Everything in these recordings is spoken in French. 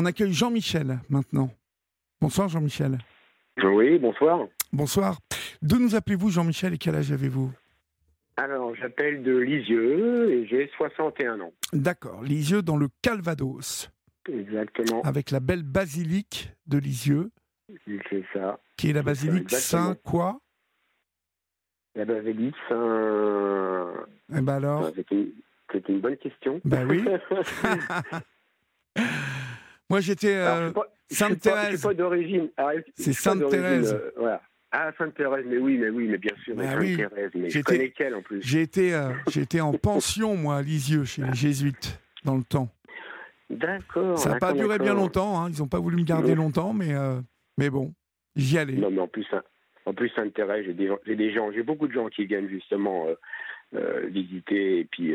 On accueille Jean-Michel maintenant. Bonsoir Jean-Michel. Oui, bonsoir. Bonsoir. D'où nous appelez-vous Jean-Michel et quel âge avez-vous? Alors, j'appelle de Lisieux et j'ai 61 ans. D'accord, Lisieux dans le Calvados, Exactement. avec la belle basilique de Lisieux, C'est ça. qui est la basilique. Saint quoi? La basilique, un... Eh ben alors, Ah, C'est une... c'est une bonne question. Ben oui. moi j'étais euh, je suis pas- je suis Sainte pas- Je Thérèse. suis pas d'origine. Je C'est suis pas Sainte d'origine, Thérèse. euh, voilà. Ah, Sainte Thérèse, mais oui, mais oui, mais bien sûr, mais Bah Sainte oui. Mais je connais qu'elle en plus. J'ai été, euh, été en pension, moi, à Lisieux, chez les Jésuites, dans le temps. D'accord. Ça n'a pas duré bien longtemps, hein, ils n'ont pas voulu me garder Non. longtemps, mais, mais bon, j'y allais. Non, mais en plus, hein, en plus Sainte Thérèse, j'ai des, gens, j'ai beaucoup de gens qui viennent justement visiter et puis,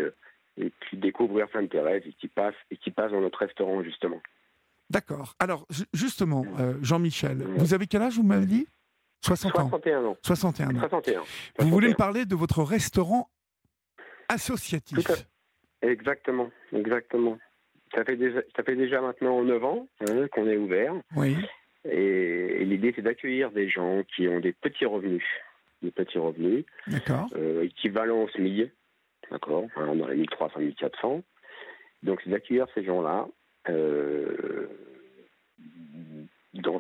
et puis découvrir Sainte Thérèse et qui passent et qui passent dans notre restaurant justement. D'accord. Alors, ju- justement, euh, Jean-Michel, vous avez quel âge, vous m'avez dit? 60 ans. 61 ans. 61 ans. 61. Vous voulez me 61. parler de votre restaurant associatif? À Exactement, exactement. Ça fait déjà, ça fait déjà maintenant 9 ans hein, qu'on est ouvert Oui. et, et l'idée c'est d'accueillir des gens qui ont des petits revenus, des petits revenus D'accord. euh, équivalent au SMIC, d'accord, dans les 1300, 1400. Donc c'est d'accueillir ces gens-là euh,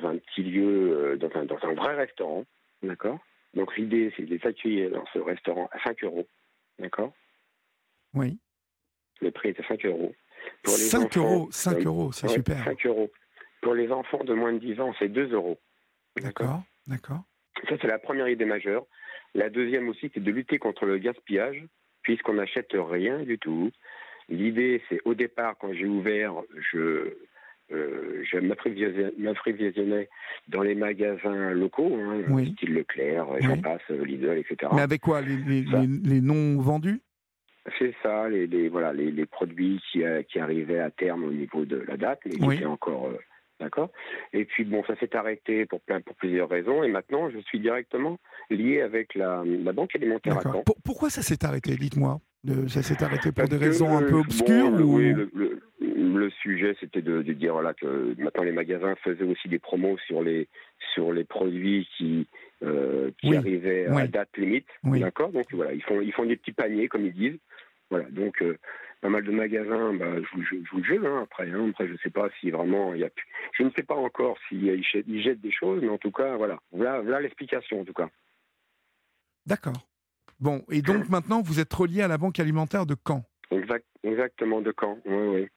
dans un petit lieu, euh, dans un, dans un vrai restaurant, d'accord? Donc l'idée c'est de les accueillir dans ce restaurant à 5 euros, d'accord? Oui. Le prix est à 5 euros. Pour les 5 enfants, euros, 5 euh, euros, c'est ouais, super. 5 euros. Pour les enfants de moins de 10 ans, c'est 2 euros. D'accord. D'accord. Ça, c'est la première idée majeure. La deuxième aussi, c'est de lutter contre le gaspillage, puisqu'on n'achète rien du tout. L'idée, c'est au départ, quand j'ai ouvert, je, euh, je m'approvisionnais dans les magasins locaux, hein, Oui. style Leclerc, Oui. j'en passe, Lidl, etc. Mais avec quoi Les, les, Ça. les- les non vendus? C'est ça, les, les- voilà, les, les produits qui, euh, qui arrivaient à terme au niveau de la date, mais qui Oui. étaient encore. euh, D'accord Et puis, bon, ça s'est arrêté pour, plein, pour plusieurs raisons. Et maintenant, je suis directement lié avec la, la Banque alimentaire à D'accord. Caen. Pour- pourquoi ça s'est arrêté Dites-moi? Ça s'est arrêté pour Parce des raisons un peu obscures ou... Oui, le, le- le sujet, c'était de, de dire voilà, que maintenant les magasins faisaient aussi des promos sur les, sur les produits qui, euh, qui Oui, arrivaient oui. à date limite. Oui. D'accord Donc voilà, ils font, ils font des petits paniers, comme ils disent. Voilà, donc euh, pas mal de magasins bah, jouent, jouent- jouent le jeu hein, après. hein. Après, je ne sais pas si vraiment il y a plus. Je ne sais pas encore s'ils ils jettent, ils jettent des choses, mais en tout cas, voilà. Voilà, voilà l'explication en tout cas. D'accord. Bon, et donc maintenant, vous êtes relié à la Banque alimentaire de Caen. Exact, exactement, de Caen. Oui, oui.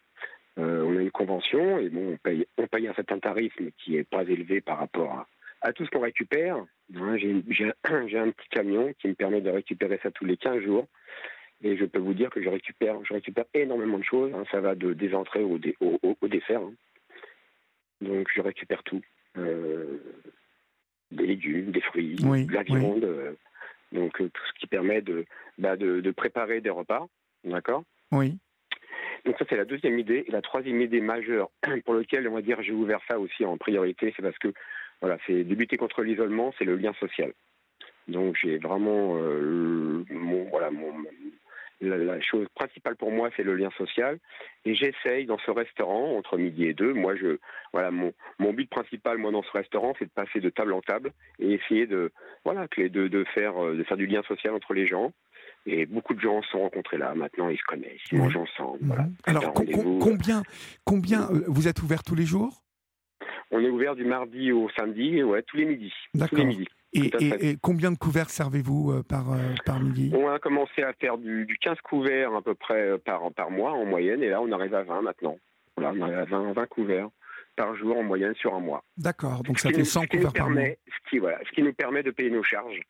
Euh, on a une convention et bon, on paye, on paye un certain tarif, mais qui n'est pas élevé par rapport à, à tout ce qu'on récupère. Hein, J'ai un, petit camion qui me permet de récupérer ça tous les 15 jours. Et je peux vous dire que je récupère, je récupère énormément de choses. hein. Ça va de, des entrées au, dé- au, au- au dessert. hein. Donc je récupère tout. Euh, des légumes, des fruits, Oui, de la oui. viande. euh, donc tout ce qui permet de, bah, de, de préparer des repas. D'accord? Oui. Donc ça, c'est la deuxième idée. Et la troisième idée majeure pour laquelle, on va dire, j'ai ouvert ça aussi en priorité, c'est parce que, voilà, c'est débuter contre l'isolement, c'est le lien social. Donc j'ai vraiment, euh, mon, voilà, mon, la, chose principale pour moi, c'est le lien social. Et j'essaye dans ce restaurant, entre midi et deux, moi, je, voilà, mon, mon but principal, moi, dans ce restaurant, c'est de passer de table en table et essayer de, voilà, de, de faire, euh, de faire du lien social entre les gens. Et beaucoup de gens se sont rencontrés là. Maintenant, ils se connaissent, ils mangent ensemble. Voilà. Mhm. Alors, com- com- rendez-vous. combien, combien euh, vous êtes ouvert tous les jours? On est ouvert du mardi au samedi, ouais, tous les midis. Tous D'accord. les midis. et, combien de couverts servez-vous euh, par, euh, par midi? On a commencé à faire du, du 15 couverts à peu près par, par mois en moyenne, et là on arrive à 20 maintenant. Voilà, on arrive à 20, 20 couverts par jour en moyenne sur un mois. D'accord, donc ça fait nous- 100 ce qui nous couverts par mois. permet, ce qui, voilà, ce qui nous permet de payer nos charges.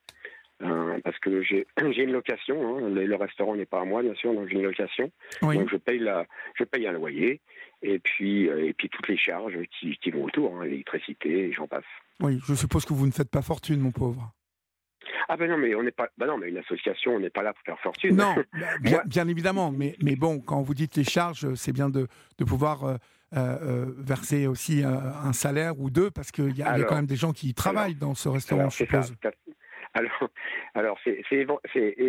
Euh, parce que j'ai une location, hein, le, restaurant n'est pas à moi bien sûr, donc j'ai une location, Oui. donc je paye la, je paye un loyer et puis euh, et puis toutes les charges qui, qui vont autour, hein, l'électricité, j'en passe. oui, je suppose que vous ne faites pas fortune, mon pauvre. Ah ben non mais on n'est pas, ben non mais une association, on n'est pas là pour faire fortune. Non, bah, bien, évidemment, mais, mais bon, quand vous dites les charges, c'est bien de, de pouvoir euh, verser aussi euh, un salaire ou deux, parce qu'il y, a- y quand même des gens qui travaillent dans ce restaurant, Alors, je c'est ça. Alors, alors c'est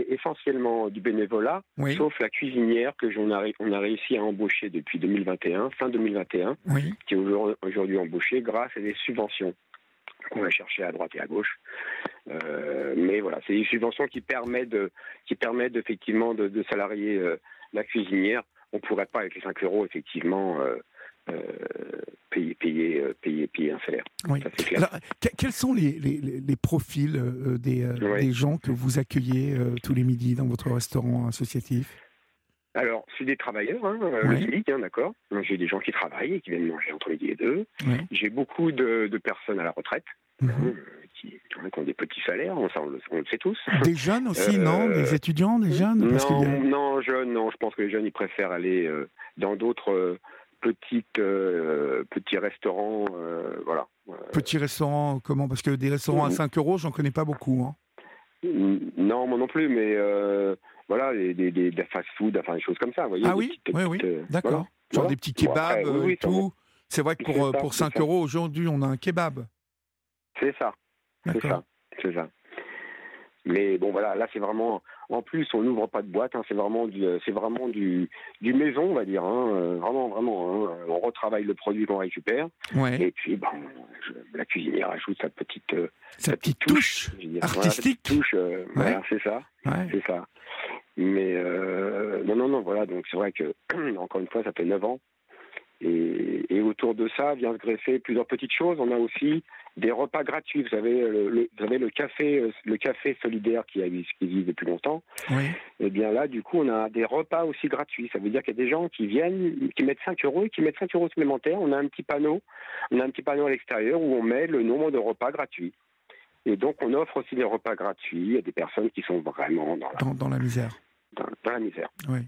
essentiellement du bénévolat, sauf la cuisinière que on a, on a réussi à embaucher depuis 2021, fin 2021, qui est aujourd'hui embauchée grâce à des subventions qu'on va chercher à droite et à gauche. Euh, mais voilà, c'est des subventions qui permettent, de, qui permettent effectivement de, de salarier euh, la cuisinière. On ne pourrait pas, avec les 5 euros, effectivement, euh, payer, payer, payer, payer, un salaire. Alors, quels sont les, les, les profils des, des, gens que vous accueillez tous les midis dans votre restaurant associatif? Alors, c'est des travailleurs, hein, SMIC, hein, d'accord. J'ai des gens qui travaillent et qui viennent manger entre midi et deux. J'ai beaucoup de, de, personnes à la retraite. Mhm. Qui, ont des petits salaires, on, le, sait tous. Des jeunes aussi, non? Des étudiants, des jeunes? Non, non, jeunes, non. Je pense que les jeunes, ils préfèrent aller euh, dans d'autres euh, petites, euh, petits restaurants, voilà. Petits restaurants, comment? Parce que des restaurants à 5 euros, j'en connais pas beaucoup. Hein. Non, moi non plus, mais voilà, des, des, des fast-food, enfin des choses comme ça. Vous voyez, ah oui, oui, oui, d'accord. Genre des petits kebabs et tout. C'est vrai que pour, pour 5 euros aujourd'hui, on a un kebab. C'est ça. C'est ça. C'est ça. Mais bon, voilà, là, c'est vraiment. En plus, on n'ouvre pas de boîte. Hein, c'est vraiment du, c'est vraiment du, du maison, on va dire. Hein, euh, vraiment, vraiment. Hein, on retravaille le produit qu'on récupère. Et puis, bon, la cuisinière ajoute sa petite, euh, sa, petite, touche, artistique. touche, euh, voilà, c'est ça. C'est ça. Mais non, non, non, voilà. Donc, c'est vrai que encore une fois, ça fait 9 ans et, autour de ça vient se greffer plusieurs petites choses. On a aussi des repas gratuits. Vous savez, le, vous avez le café, le café solidaire qui, existe depuis longtemps. Oui. Et eh bien là, du coup, on a des repas aussi gratuits. Ça veut dire qu'il y a des gens qui viennent, qui mettent 5 euros et qui mettent 5 euros supplémentaires. On a un petit panneau, on a un petit panneau à l'extérieur où on met le nombre de repas gratuits. Et donc, on offre aussi des repas gratuits à des personnes qui sont vraiment dans la misère dans, la misère. Oui.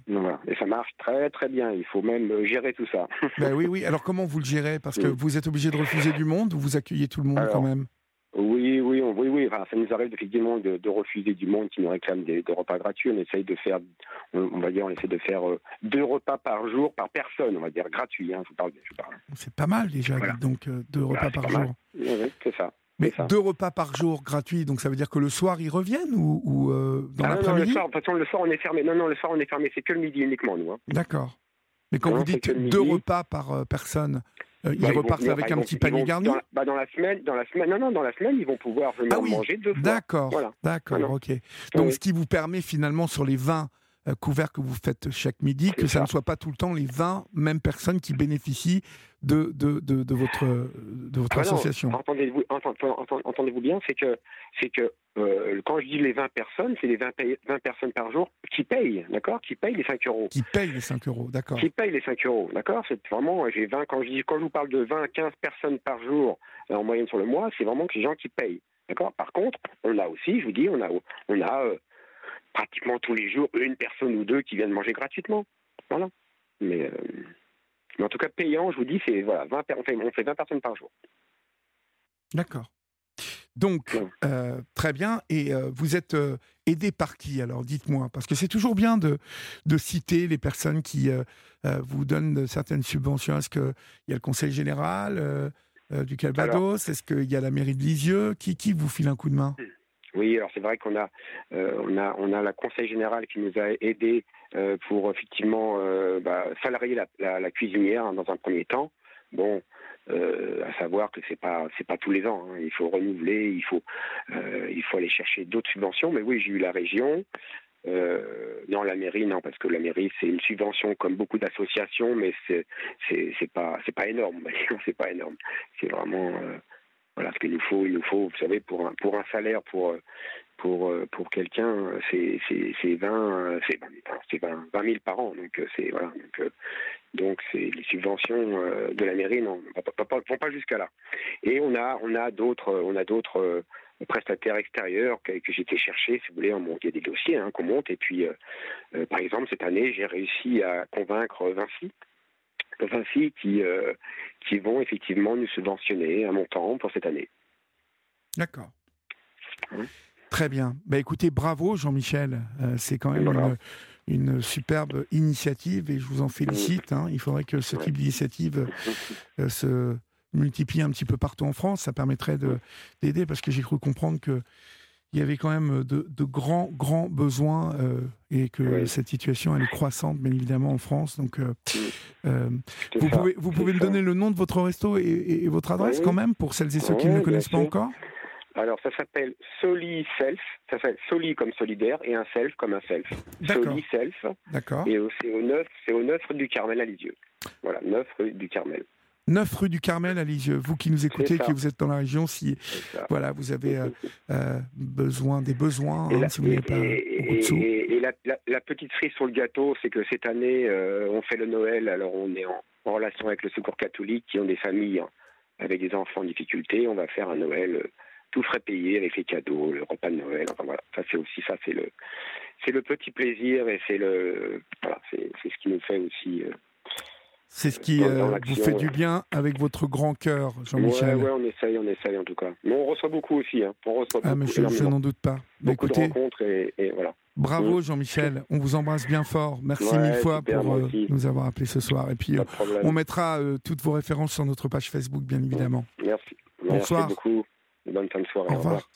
Et ça marche très très bien. Il faut même gérer tout ça. ben oui, oui. Alors comment vous le gérez? Parce que vous êtes obligé de refuser du monde ou vous accueillez tout le monde quand même oui, oui, oui, oui. Enfin, ça nous arrive effectivement de, de, refuser du monde qui nous réclame des, repas gratuits. On essaye de faire, on, va dire, on essaie de faire euh, deux repas par jour par personne, on va dire gratuits. Hein, je parle, C'est pas mal déjà, donc euh, deux repas par jour. Oui, c'est ça. Mais deux repas par jour gratuits, donc ça veut dire que le soir ils reviennent ou, ou euh, dans ah l'après-midi le soir, de toute façon, le soir on est fermé. Non, non, le soir on est fermé, c'est que le midi uniquement, nous. Hein. D'accord. Mais quand vous dites deux repas par euh, personne, euh, ils bah, repartent avec un petit panier garni dans la, bah, dans la, semaine, dans la semaine, non, non, dans la semaine, ils vont pouvoir venir ah manger deux fois. D'accord, voilà. d'accord, ok. Donc ce qui vous permet finalement sur les 20 euh, couverts que vous faites chaque midi, que ça, ne soit pas tout le temps les 20 mêmes personnes qui bénéficient de, de, de, votre, de votre ah association. Entendez-vous entendez bien, c'est que, c'est que euh, quand je dis les 20 personnes, c'est les 20, 20, personnes par jour qui payent, d'accord Qui payent les 5 euros. Qui payent les 5 euros, d'accord. Qui payent les 5 euros, d'accord C'est vraiment, j'ai 20, quand je, dis, quand je vous parle de 20 15 personnes par jour euh, en moyenne sur le mois, c'est vraiment que les gens qui payent. D'accord Par contre, on a aussi, je vous dis, on a, on a pratiquement tous les jours une personne ou deux qui viennent manger gratuitement. Voilà. Mais, euh, mais en tout cas, payant, je vous dis, c'est voilà, 20, on, fait, on fait 20 personnes par jour. Vous Donc, euh, très bien. Et euh, vous êtes aidé par qui alors Dites-moi? Parce que c'est toujours bien de, de, citer les personnes qui vous donnent certaines subventions. Est-ce qu'il y a le Conseil général du Calvados? Est-ce qu'il y a la mairie de Lisieux? Qui, qui vous file un coup de main? Oui, alors c'est vrai qu'on a, euh, on a, on a la Conseil général qui nous a aidés euh, pour effectivement euh, bah, salarier la, cuisinière hein, dans un premier temps. Bon, à savoir que c'est pas, c'est pas tous les ans. Hein. Il faut renouveler, il faut, il faut aller chercher d'autres subventions. Mais oui, j'ai eu la région. non, la mairie, non, parce que la mairie, c'est une subvention comme beaucoup d'associations, mais c'est, c'est pas, c'est pas énorme. c'est pas énorme. C'est vraiment voilà ce qu'il nous faut. Il nous faut, vous savez, pour un, pour un salaire, pour, pour, pour quelqu'un, c'est, c'est, c'est 20, c'est, c'est 20, 20 000 par an. Donc, c'est, voilà. Donc, donc c'est les subventions de la mairie non, vont pas jusqu'à là. Et on a, on a d'autres, on a d'autres prestataires extérieurs que, que été chercher, si vous voulez, on monte, il y a des dossiers hein, qu'on monte. Et puis, par exemple, cette année, j'ai réussi à convaincre Vinci Qui, euh, qui vont effectivement nous subventionner un montant pour cette année. D'accord. Hein Très bien. Bah, écoutez, bravo Jean-Michel. Euh, c'est quand même une, superbe initiative et je vous en félicite. Hein. Il faudrait que ce type d'initiative euh, se multiplie un petit peu partout en France. Ça permettrait d'aider parce que j'ai cru comprendre que il y avait quand même de, grands, grands besoins et que cette situation elle est croissante, bien évidemment, en France. Donc, vous, pouvez, vous pouvez me donner le nom de votre resto et, votre adresse quand même pour celles et ceux qui ne le connaissent pas encore alors, ça s'appelle Soli Self. Ça s'appelle Soli comme solidaire et un self comme un self. Soli Self. D'accord. Et c'est au 9, c'est au 9 rue du Carmel à Lisieux. Voilà, 9 rue du Carmel. 9 rue du Carmel à Lisieux. Vous qui nous écoutez, qui vous êtes dans la région, si voilà, vous avez euh, euh, besoin des besoins, hein, si vous n'avez pas beaucoup de sous. Et, la, petite cerise sur le gâteau, c'est que cette année, euh, on fait le Noël. Alors, on est en, relation avec le Secours catholique, qui ont des familles hein, avec des enfants en difficulté. On va faire un Noël tout frais payé avec les cadeaux, le repas de Noël. Enfin voilà, ça c'est aussi ça, c'est le, c'est le petit plaisir et c'est le, voilà, c'est, ce qui nous fait aussi. Euh, c'est ce qui euh, vous fait du bien avec votre grand cœur, Jean-Michel. Ouais, ouais, on essaye, on essaye en tout cas. Mais on reçoit beaucoup aussi. Hein. On reçoit ah, mais je, n'en doute pas. Beaucoup de rencontres et, voilà. Bravo mm. Jean-Michel, on vous embrasse bien fort. Merci mille fois pour euh, nous avoir appelé ce soir. Et puis on mettra toutes vos références sur notre page Facebook, bien évidemment. Merci. Bonsoir. Merci beaucoup. Bonne fin de soirée. Au revoir.